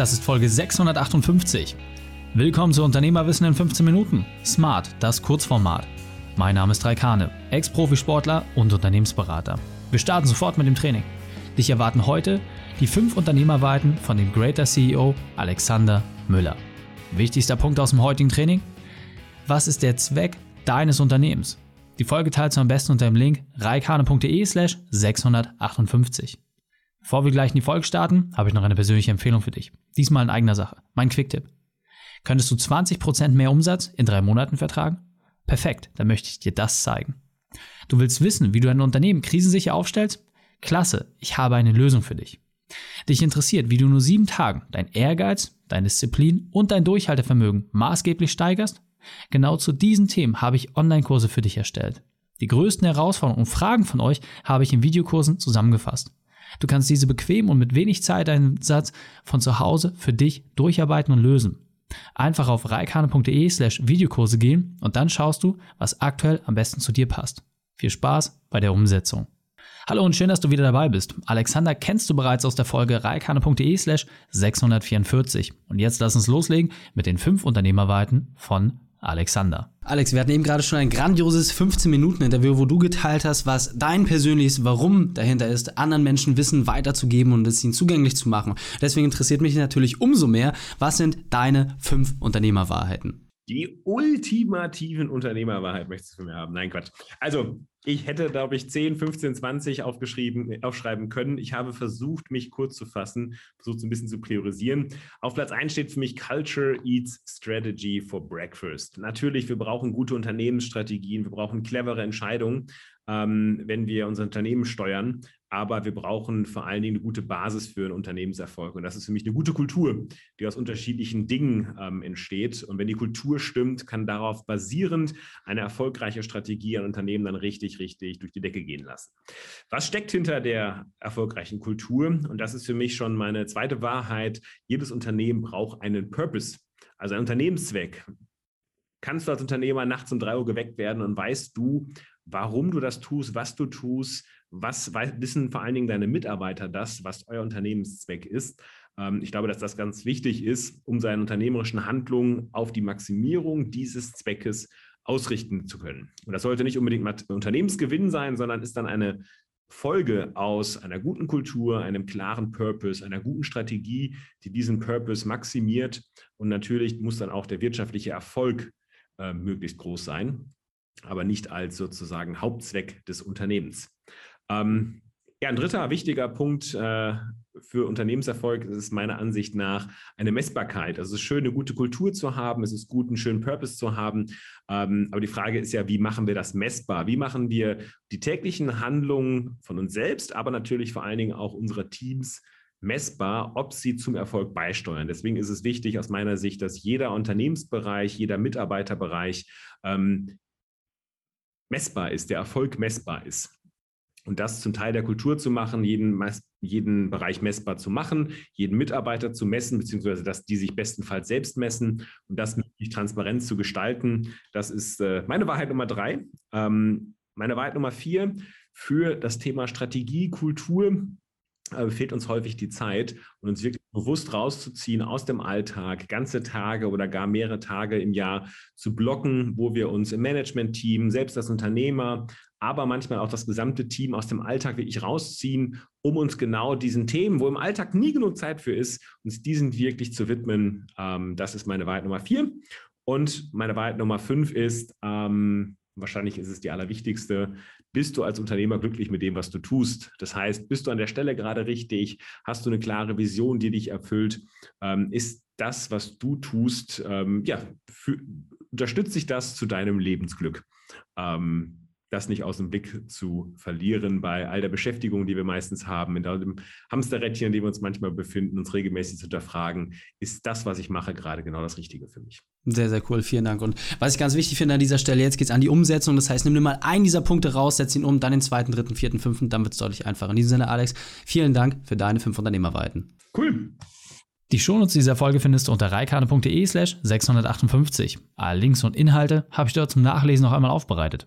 Das ist Folge 658. Willkommen zu Unternehmerwissen in 15 Minuten. Smart, das Kurzformat. Mein Name ist Raikane, Ex-Profisportler und Unternehmensberater. Wir starten sofort mit dem Training. Dich erwarten heute die fünf Unternehmerweiten von dem Greater CEO Alexander Müller. Wichtigster Punkt aus dem heutigen Training? Was ist der Zweck deines Unternehmens? Die Folge teilst du am besten unter dem Link reikane.de slash 658. Bevor wir gleich in die Folge starten, habe ich noch eine persönliche Empfehlung für dich. Diesmal in eigener Sache. Mein Quicktipp. Könntest du 20% mehr Umsatz in drei Monaten vertragen? Perfekt, dann möchte ich dir das zeigen. Du willst wissen, wie du dein Unternehmen krisensicher aufstellst? Klasse, ich habe eine Lösung für dich. Dich interessiert, wie du nur sieben Tagen dein Ehrgeiz, deine Disziplin und dein Durchhaltevermögen maßgeblich steigerst? Genau zu diesen Themen habe ich Online-Kurse für dich erstellt. Die größten Herausforderungen und Fragen von euch habe ich in Videokursen zusammengefasst. Du kannst diese bequem und mit wenig Zeiteinsatz von zu Hause für dich durcharbeiten und lösen. Einfach auf reikane.de slash Videokurse gehen und dann schaust du, was aktuell am besten zu dir passt. Viel Spaß bei der Umsetzung. Hallo und schön, dass du wieder dabei bist. Alexander kennst du bereits aus der Folge reikane.de slash 644. Und jetzt lass uns loslegen mit den fünf Unternehmerweiten von Alexander. Alex, wir hatten eben gerade schon ein grandioses 15-Minuten-Interview, wo du geteilt hast, was dein persönliches Warum dahinter ist, anderen Menschen Wissen weiterzugeben und es ihnen zugänglich zu machen. Deswegen interessiert mich natürlich umso mehr, was sind deine fünf Unternehmerwahrheiten? Die ultimativen Unternehmerwahrheit möchtest du von mir haben. Nein, Quatsch. Also, ich hätte, glaube ich, 10, 15, 20 aufgeschrieben, aufschreiben können. Ich habe versucht, mich kurz zu fassen, versucht so ein bisschen zu priorisieren. Auf Platz 1 steht für mich Culture Eats Strategy for Breakfast. Natürlich, wir brauchen gute Unternehmensstrategien, wir brauchen clevere Entscheidungen, ähm, wenn wir unser Unternehmen steuern. Aber wir brauchen vor allen Dingen eine gute Basis für einen Unternehmenserfolg. Und das ist für mich eine gute Kultur, die aus unterschiedlichen Dingen ähm, entsteht. Und wenn die Kultur stimmt, kann darauf basierend eine erfolgreiche Strategie ein Unternehmen dann richtig, richtig durch die Decke gehen lassen. Was steckt hinter der erfolgreichen Kultur? Und das ist für mich schon meine zweite Wahrheit. Jedes Unternehmen braucht einen Purpose, also einen Unternehmenszweck. Kannst du als Unternehmer nachts um drei Uhr geweckt werden und weißt du, warum du das tust, was du tust, was wissen vor allen Dingen deine Mitarbeiter das, was euer Unternehmenszweck ist. Ähm, ich glaube, dass das ganz wichtig ist, um seine unternehmerischen Handlungen auf die Maximierung dieses Zweckes ausrichten zu können. Und das sollte nicht unbedingt Unternehmensgewinn sein, sondern ist dann eine Folge aus einer guten Kultur, einem klaren Purpose, einer guten Strategie, die diesen Purpose maximiert. Und natürlich muss dann auch der wirtschaftliche Erfolg äh, möglichst groß sein aber nicht als sozusagen Hauptzweck des Unternehmens. Ähm, ja, ein dritter wichtiger Punkt äh, für Unternehmenserfolg ist meiner Ansicht nach eine Messbarkeit. Also es ist schön, eine gute Kultur zu haben, es ist gut, einen schönen Purpose zu haben. Ähm, aber die Frage ist ja, wie machen wir das messbar? Wie machen wir die täglichen Handlungen von uns selbst, aber natürlich vor allen Dingen auch unserer Teams messbar, ob sie zum Erfolg beisteuern. Deswegen ist es wichtig aus meiner Sicht, dass jeder Unternehmensbereich, jeder Mitarbeiterbereich ähm, messbar ist, der Erfolg messbar ist. Und das zum Teil der Kultur zu machen, jeden, jeden Bereich messbar zu machen, jeden Mitarbeiter zu messen, beziehungsweise dass die sich bestenfalls selbst messen und das möglichst transparent zu gestalten, das ist äh, meine Wahrheit Nummer drei. Ähm, meine Wahrheit Nummer vier für das Thema Strategie, Kultur äh, fehlt uns häufig die Zeit und uns wirklich bewusst rauszuziehen aus dem Alltag, ganze Tage oder gar mehrere Tage im Jahr zu blocken, wo wir uns im Management-Team, selbst als Unternehmer, aber manchmal auch das gesamte Team aus dem Alltag wirklich rausziehen, um uns genau diesen Themen, wo im Alltag nie genug Zeit für ist, uns diesen wirklich zu widmen. Ähm, das ist meine Wahrheit Nummer vier. Und meine Wahrheit Nummer fünf ist, ähm, wahrscheinlich ist es die allerwichtigste, bist du als Unternehmer glücklich mit dem, was du tust? Das heißt, bist du an der Stelle gerade richtig? Hast du eine klare Vision, die dich erfüllt? Ähm, ist das, was du tust, ähm, ja, für, unterstützt sich das zu deinem Lebensglück? Ähm, das nicht aus dem Blick zu verlieren bei all der Beschäftigung, die wir meistens haben, in dem Hamsterrädchen, in dem wir uns manchmal befinden, uns regelmäßig zu hinterfragen, ist das, was ich mache, gerade genau das Richtige für mich. Sehr, sehr cool, vielen Dank. Und was ich ganz wichtig finde an dieser Stelle, jetzt geht es an die Umsetzung. Das heißt, nimm dir mal einen dieser Punkte raus, setz ihn um, dann den zweiten, dritten, vierten, fünften, dann wird es deutlich einfacher. In diesem Sinne, Alex, vielen Dank für deine fünf Unternehmerweiten. Cool. Die Shownotes dieser Folge findest du unter reikane.de slash 658. Alle Links und Inhalte habe ich dort zum Nachlesen noch einmal aufbereitet.